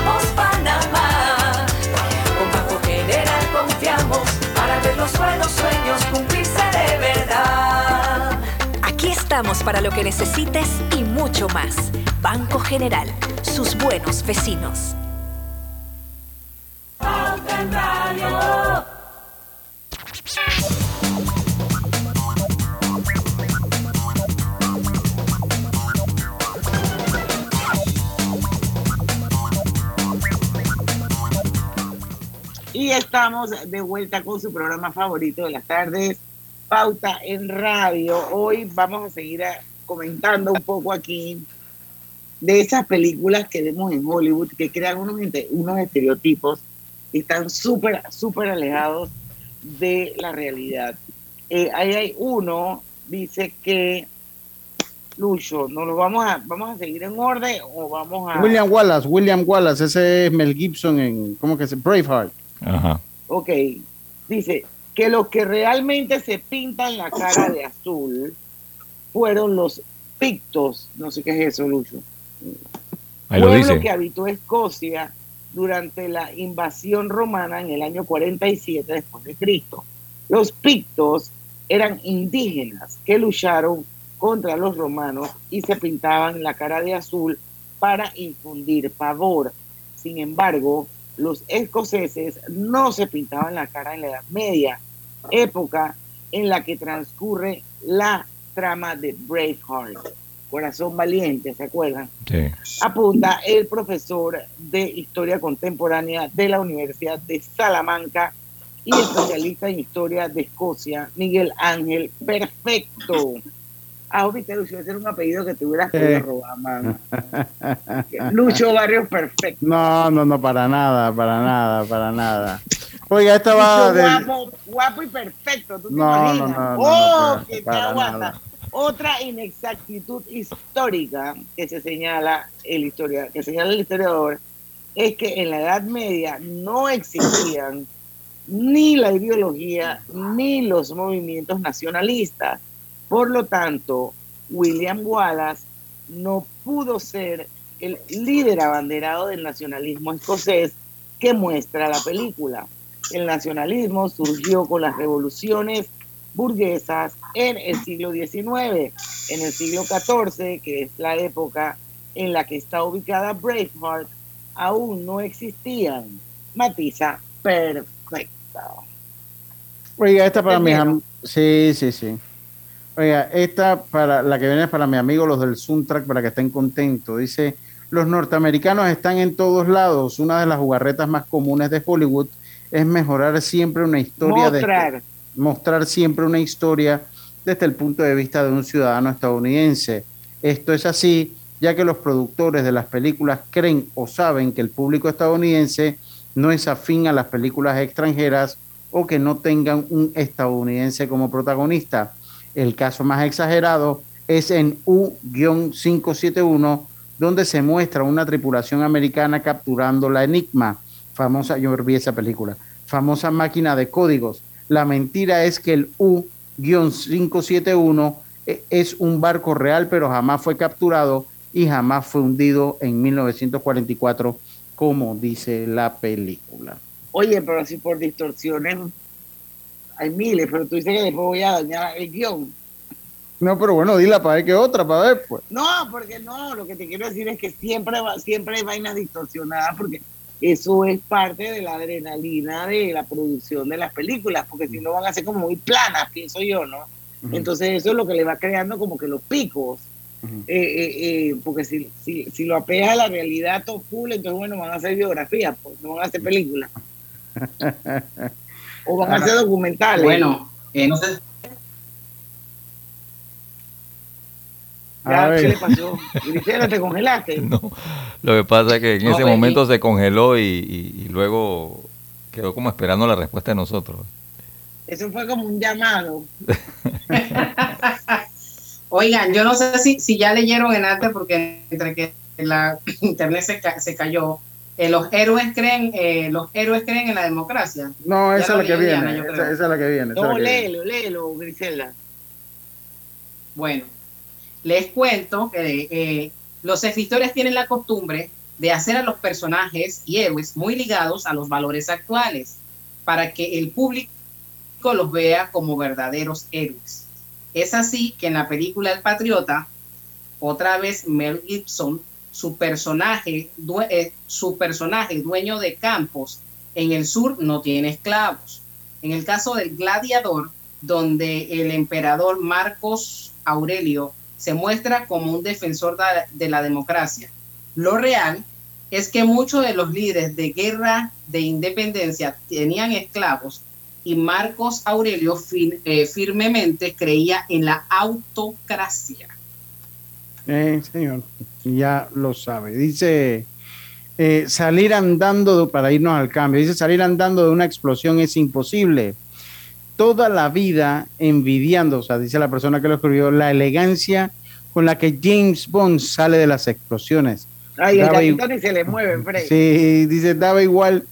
Para lo que necesites y mucho más. Banco General, sus buenos vecinos. Y estamos de vuelta con su programa favorito de las tardes, Pauta en Radio. Hoy vamos a seguir a- comentando un poco aquí de esas películas que vemos en Hollywood que crean unos, unos estereotipos que están súper, súper alejados de la realidad. Eh, ahí hay uno, dice que, Lucho, ¿no lo vamos a, vamos a seguir en orden o vamos a... William Wallace, William Wallace, ese es Mel Gibson en, ¿cómo que se? Braveheart. Ajá. Ok, dice que los que realmente se pintan la cara de azul fueron los pictos, no sé qué es eso, Lucho. Ahí lo dice. que habitó Escocia durante la invasión romana en el año 47 después de Cristo. Los pictos eran indígenas que lucharon contra los romanos y se pintaban la cara de azul para infundir pavor. Sin embargo, los escoceses no se pintaban la cara en la Edad Media, época en la que transcurre la trama de Braveheart. Corazón Valiente, ¿se acuerdan? Sí. apunta el profesor de Historia Contemporánea de la Universidad de Salamanca y especialista en Historia de Escocia, Miguel Ángel Perfecto. Ah, viste, Lucho, ese era un apellido que te hubieras podido robar, mano. Lucho Barrios Perfecto. No, no, no, para nada, para nada, para nada. Oiga, esta va de... guapo, guapo y perfecto, ¿tú te No, no, imaginas? no, no, no, oh, para- que te para aguanta. nada. Otra inexactitud histórica que se señala el historia, que señala el historiador es que en la Edad Media no existían ni la ideología ni los movimientos nacionalistas. Por lo tanto, William Wallace no pudo ser el líder abanderado del nacionalismo escocés que muestra la película. El nacionalismo surgió con las revoluciones burguesas en el siglo XIX. En el siglo XIV, que es la época en la que está ubicada Braveheart, aún no existían. Matiza perfecta. Oiga, esta para mis Entendieron. am- Sí, sí, sí. Oiga, esta para la que viene es para mi amigo los del Soundtrack para que estén contentos. Dice, los norteamericanos están en todos lados. Una de las jugarretas más comunes de Hollywood es mejorar siempre una historia Mostrar. de mostrar siempre una historia desde el punto de vista de un ciudadano estadounidense. Esto es así, ya que los productores de las películas creen o saben que el público estadounidense no es afín a las películas extranjeras o que no tengan un estadounidense como protagonista. El caso más exagerado es en U-571, donde se muestra una tripulación americana capturando la Enigma, famosa, yo vi esa película, famosa máquina de códigos. La mentira es que el U-571 e- es un barco real, pero jamás fue capturado y jamás fue hundido en 1944, como dice la película. Oye, pero si por distorsiones hay miles, pero tú dices que después voy a dañar el guion. No, pero bueno, dila para ver qué otra, para ver, pues. No, porque no, lo que te quiero decir es que siempre, va- siempre hay vainas distorsionadas porque eso es parte de la adrenalina de la producción de las películas, porque si no van a ser como muy planas, pienso yo, ¿no? Entonces eso es lo que le va creando como que los picos. Eh, eh, eh, porque si, si, si lo apega a la realidad todo full, entonces bueno, van a hacer biografías, pues, no van a hacer películas. O van a hacer documentales. Bueno, eh, no sé. Ya, A ¿Qué le pasó? Grisela, ¿te congelaste? No, lo que pasa es que en No, ese ve, momento se congeló y, y- y luego quedó como esperando la respuesta de nosotros. Eso fue como un llamado. Oigan, yo no sé si, si ya leyeron en arte, porque entre que la internet se, ca- se cayó, eh, los héroes creen, eh, los héroes creen en la democracia. No, esa lo es la que leí, viene. Diana, Esa, esa es la que viene. esa es No, la que viene. léelo, léelo, Grisela. Bueno, les cuento que eh, los escritores tienen la costumbre de hacer a los personajes y héroes muy ligados a los valores actuales, para que el público los vea como verdaderos héroes. Es así que en la película El Patriota, otra vez Mel Gibson, su personaje, eh, su personaje dueño de campos en el sur no tiene esclavos. En el caso del gladiador, donde el emperador Marcos Aurelio se muestra como un defensor de la democracia. Lo real es que muchos de los líderes de guerra de independencia tenían esclavos y Marcos Aurelio eh, firmemente creía en la autocracia. Eh, señor, ya lo sabe. Dice eh, salir andando de- para irnos al cambio. Dice salir andando de una explosión es imposible. Toda la vida envidiando, o sea, dice la persona que lo escribió, la elegancia con la que James Bond sale de las explosiones. Ay, el Daba ni se le mueve, Fred. Sí, dice, daba igual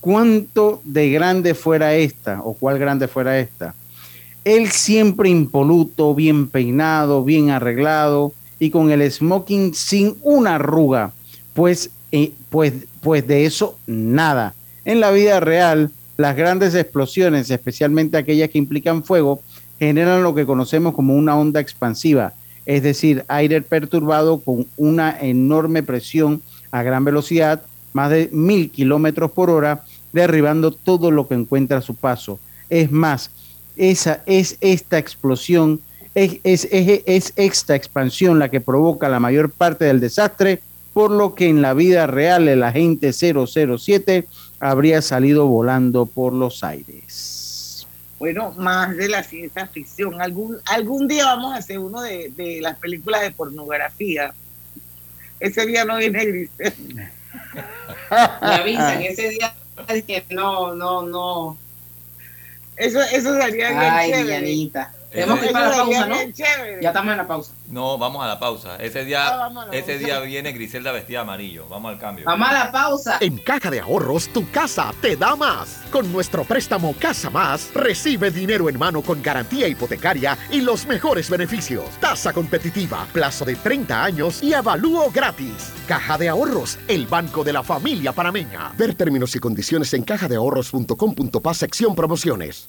cuánto de grande fuera esta o cuál grande fuera esta. Él siempre impoluto, bien peinado, bien arreglado y con el smoking sin una arruga, pues, eh, pues, pues de eso nada. En la vida real, las grandes explosiones, especialmente aquellas que implican fuego, generan lo que conocemos como una onda expansiva, es decir, aire perturbado con una enorme presión a gran velocidad, más de mil kilómetros por hora, derribando todo lo que encuentra a su paso. Es más, esa es esta explosión, es, es, es- es esta expansión la que provoca la mayor parte del desastre, por lo que en la vida real el agente 007 habría salido volando por los aires. Bueno, más de la ciencia ficción. Algún, algún día vamos a hacer uno de, de las películas de pornografía. Ese día no viene Grisel. Me avisan ese día es que no, no, no. Eso, eso sería bien Ay, chévere. Tenemos que ir Eso para la pausa, ¿no? Ya estamos en la pausa. No, vamos a la pausa. Ese Ah, día, vamos a la ese día viene Griselda vestida amarillo. Vamos al cambio. Vamos a la pausa. En Caja de Ahorros, tu casa te da más. Con nuestro préstamo Casa Más, recibe dinero en mano con garantía hipotecaria y los mejores beneficios. Tasa competitiva, plazo de 30 años y avalúo gratis. Caja de Ahorros, el banco de la familia panameña. Ver términos y condiciones en cajadeahorros.com.pa sección promociones.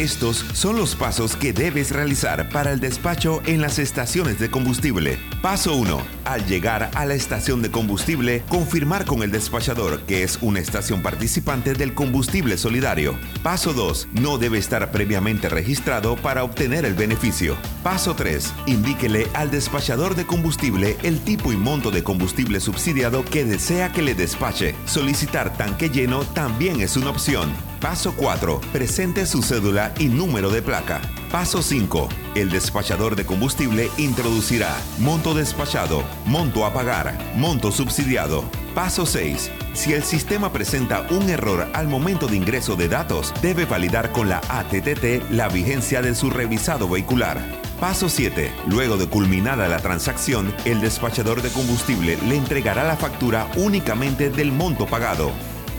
Estos son los pasos que debes realizar para el despacho en las estaciones de combustible. Paso 1. Al llegar a la estación de combustible, confirmar con el despachador que es una estación participante del combustible solidario. Paso 2. No debe estar previamente registrado para obtener el beneficio. Paso 3. Indíquele al despachador de combustible el tipo y monto de combustible subsidiado que desea que le despache. Solicitar tanque lleno también es una opción. Paso 4. Presente su cédula y número de placa. Paso 5. El despachador de combustible introducirá monto despachado, monto a pagar, monto subsidiado. Paso 6. Si el sistema presenta un error al momento de ingreso de datos, debe validar con la ATTT la vigencia de su revisado vehicular. Paso 7. Luego de culminada la transacción, el despachador de combustible le entregará la factura únicamente del monto pagado.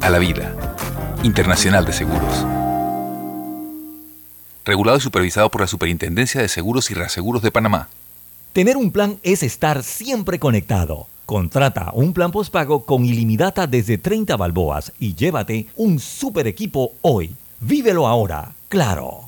a la vida. Internacional de Seguros. Regulado y supervisado por la Superintendencia de Seguros y Reaseguros de Panamá. Tener un plan es estar siempre conectado. Contrata un plan postpago con ilimitada desde 30 balboas y llévate un super equipo hoy. Vívelo ahora, claro.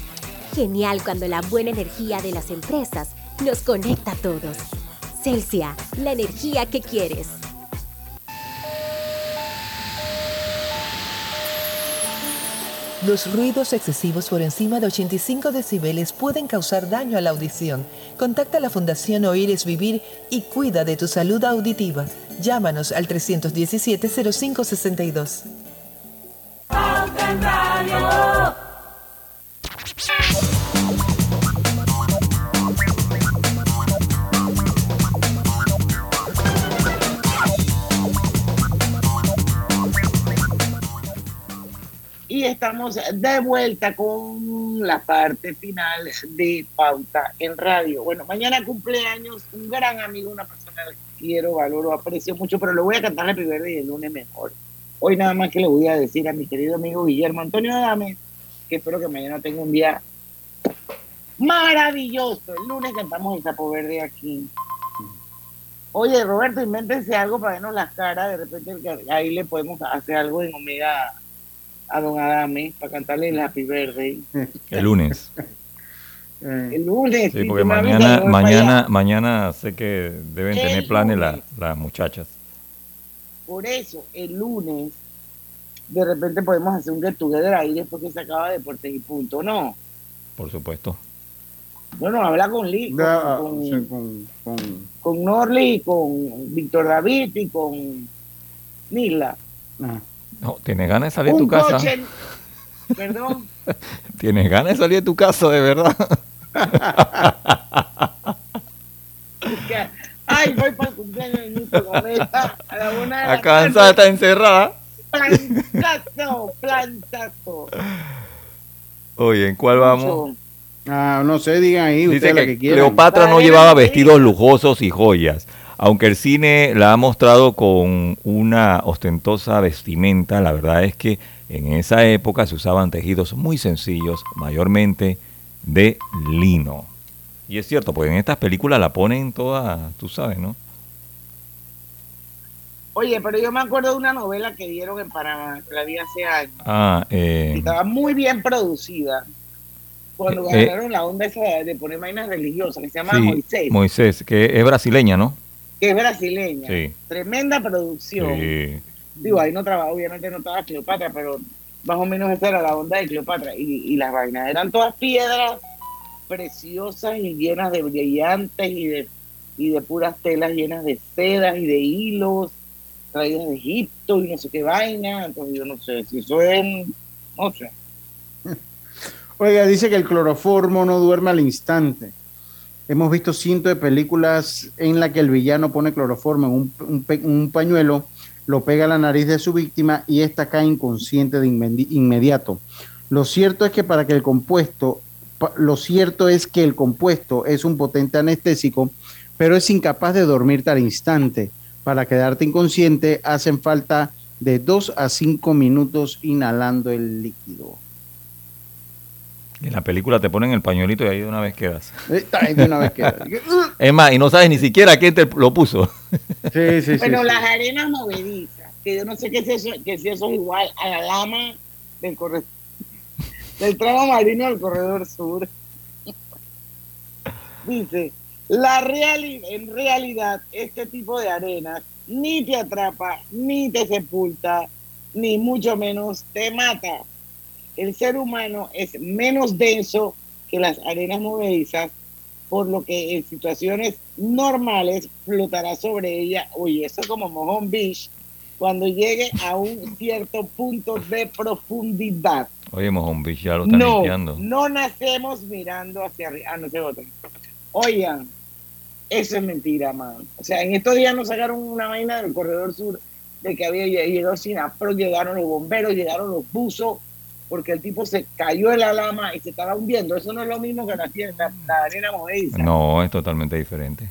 Genial cuando la buena energía de las empresas nos conecta a todos. Celsia, la energía que quieres. Los ruidos excesivos por encima de 85 decibeles pueden causar daño a la audición. Contacta a la Fundación Oír es Vivir y cuida de tu salud auditiva. Llámanos al 317-0562. Y estamos de vuelta con la parte final de Pauta en Radio. Bueno, mañana cumpleaños un gran amigo, una persona que quiero, valoro, aprecio mucho, pero le voy a cantar el primer día y el lunes mejor. Hoy nada más que le voy a decir a mi querido amigo Guillermo Antonio Adame que espero que mañana tenga un día maravilloso. El lunes cantamos el Sapo Verde aquí. Oye, Roberto, invéntense algo para vernos las caras. De repente ahí le podemos hacer algo en Omega a don Adame para cantarle el Happy Birthday. El lunes. El lunes. Sí, porque mañana, mañana, mañana sé que deben El tener planes la- lunes. las muchachas. Por eso, el lunes, de repente podemos hacer un get together ahí después que se acaba Deportes y Punto. No. Por supuesto. Bueno, habla con Lee, con, Ya, con- sí, con- con- con Norley, con Víctor David y con Nila. No, tienes ganas de salir de tu casa. Perdón. Tienes ganas de salir de tu casa, de verdad. que- Ay, voy para el cumpleaños de Nito a la una de la está encerrada. Plantazo, plantazo. Oye, ¿en cuál vamos? Ah, no sé, digan ahí Dice ustedes la que, que quieran. Cleopatra no llevaba vestidos lujosos y joyas, aunque el cine la ha mostrado con una ostentosa vestimenta, la verdad es que en esa época se usaban tejidos muy sencillos, mayormente de lino. Y es cierto, porque en estas películas la ponen toda, tú sabes, ¿no? Oye, pero yo me acuerdo de una novela que dieron en Panamá, que la vi hace años. Ah, eh, Estaba muy bien producida. Cuando Eh, eh. agarraron la onda esa de poner vainas religiosas, que se llama sí, Moisés, Moisés, que es brasileña, ¿no? Que es brasileña. Sí. Tremenda producción. Sí. Digo, ahí no trabajaba, obviamente no estaba Cleopatra, pero más o menos esa era la onda de Cleopatra. Y, y las vainas eran todas piedras preciosas y llenas de brillantes y de, y de puras telas llenas de sedas y de hilos traídas de Egipto y no sé qué vaina. Entonces yo no sé si eso es, no sé. Oiga, dice que el cloroformo no duerme al instante. Hemos visto cientos de películas en las que el villano pone cloroformo en un, pañuelo, lo pega a la nariz de su víctima y ésta cae inconsciente de inmedi- inmediato. Lo cierto es que para que el compuesto, lo cierto es que el compuesto es un potente anestésico, pero es incapaz de dormirte al instante. Para quedarte inconsciente hacen falta de 2 a 5 minutos inhalando el líquido. En la película te ponen el pañuelito y ahí de una vez quedas. Ay, de una vez queda. Es más, y no sabes ni siquiera quién te lo puso. Sí, sí, Bueno, las arenas movedizas, que yo no sé qué si eso, que si eso es igual a la lama del, corre- del tramo marino del corredor sur. Dice, la reali- en realidad este tipo de arenas ni te atrapa, ni te sepulta, ni mucho menos te mata. El ser humano es menos denso que las arenas movedizas, por lo que en situaciones normales flotará sobre ella. Oye, eso es como Mojón Beach, cuando llegue a un cierto punto de profundidad. Oye, Mojón Beach ya lo están No, limpiando. no nacemos mirando hacia arriba. Ah, no sé otro. Oigan, eso es mentira, man. O sea, en estos días nos sacaron una vaina del corredor sur de que había llegado pero llegaron los bomberos, llegaron los buzos, porque el tipo se cayó en la lama y se estaba hundiendo. Eso no es lo mismo que la, la, la arena movediza. No, es totalmente diferente.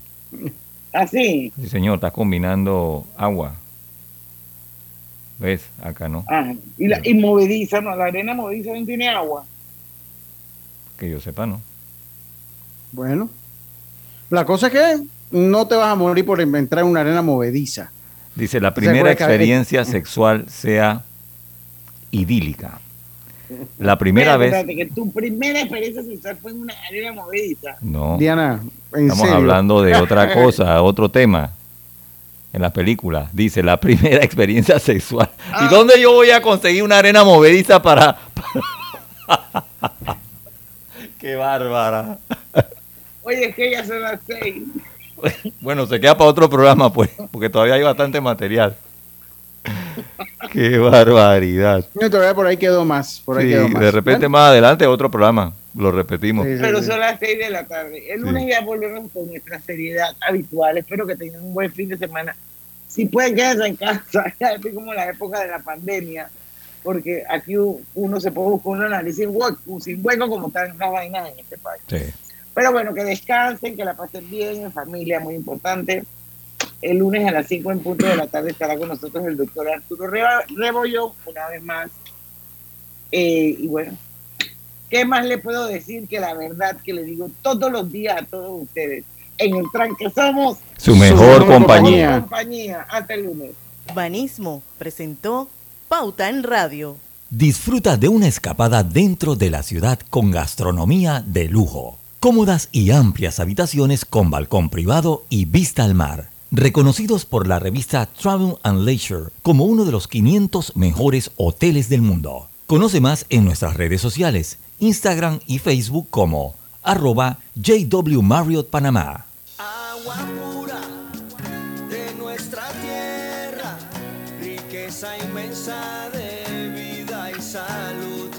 ¿Así? Sí, señor, estás combinando agua. ¿Ves? Acá no. Ah, y, la, y movediza, no, la arena movediza no tiene agua. Que yo sepa, no. Bueno, la cosa es que no te vas a morir por entrar en una arena movediza. Dice, la primera experiencia sexual sea idílica. La primera Espérate, vez... que tu primera experiencia sexual fue en una arena movediza. No. Diana, en Estamos serio. hablando de otra cosa, otro tema. En las películas. Dice, la primera experiencia sexual. Ah. ¿Y dónde yo voy a conseguir una arena movediza para... Qué bárbara. Oye, es que ya son las seis. Bueno, se queda para otro programa, pues, porque todavía hay bastante material. Qué barbaridad. No, todavía por ahí quedó más. Por ahí Sí, quedó más. de repente Bueno, más adelante otro programa. Lo repetimos. Pero son las seis de la tarde. El Sí. lunes ya volvemos con nuestra seriedad habitual. Espero que tengan un buen fin de semana. Si pueden, quédense en casa. Ya es como la época de la pandemia. Porque aquí uno se puede buscar una nariz sin hueco, sin hueco como están las vainas en este país. Sí. Pero bueno, que descansen, que la pasen bien, en familia, muy importante. El lunes a las 5 en punto de la tarde estará con nosotros el doctor Arturo Rebollón, una vez más. Eh, y bueno, ¿qué más le puedo decir que la verdad que le digo todos los días a todos ustedes? En el tranque somos Su mejor compañía. compañía. Hasta el lunes. Banismo presentó Pauta en Radio. Disfruta de una escapada dentro de la ciudad con gastronomía de lujo. Cómodas y amplias habitaciones con balcón privado y vista al mar. Reconocidos por la revista Travel and Leisure como uno de los 500 mejores hoteles del mundo. Conoce más en nuestras redes sociales, Instagram y Facebook como arroba JW Marriott Panamá.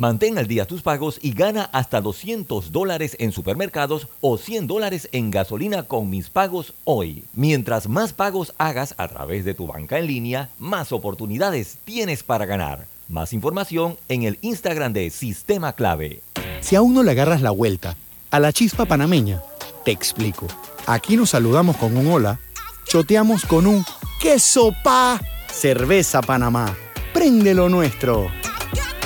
Mantén al día tus pagos y gana hasta 200 dólares en supermercados o 100 dólares en gasolina con mis pagos hoy. Mientras más pagos hagas a través de tu banca en línea, más oportunidades tienes para ganar. Más información en el Instagram de Sistema Clave. Si aún no le agarras la vuelta a la chispa panameña, te explico. Aquí nos saludamos con un hola, choteamos con un queso pa, cerveza Panamá. Prende lo nuestro.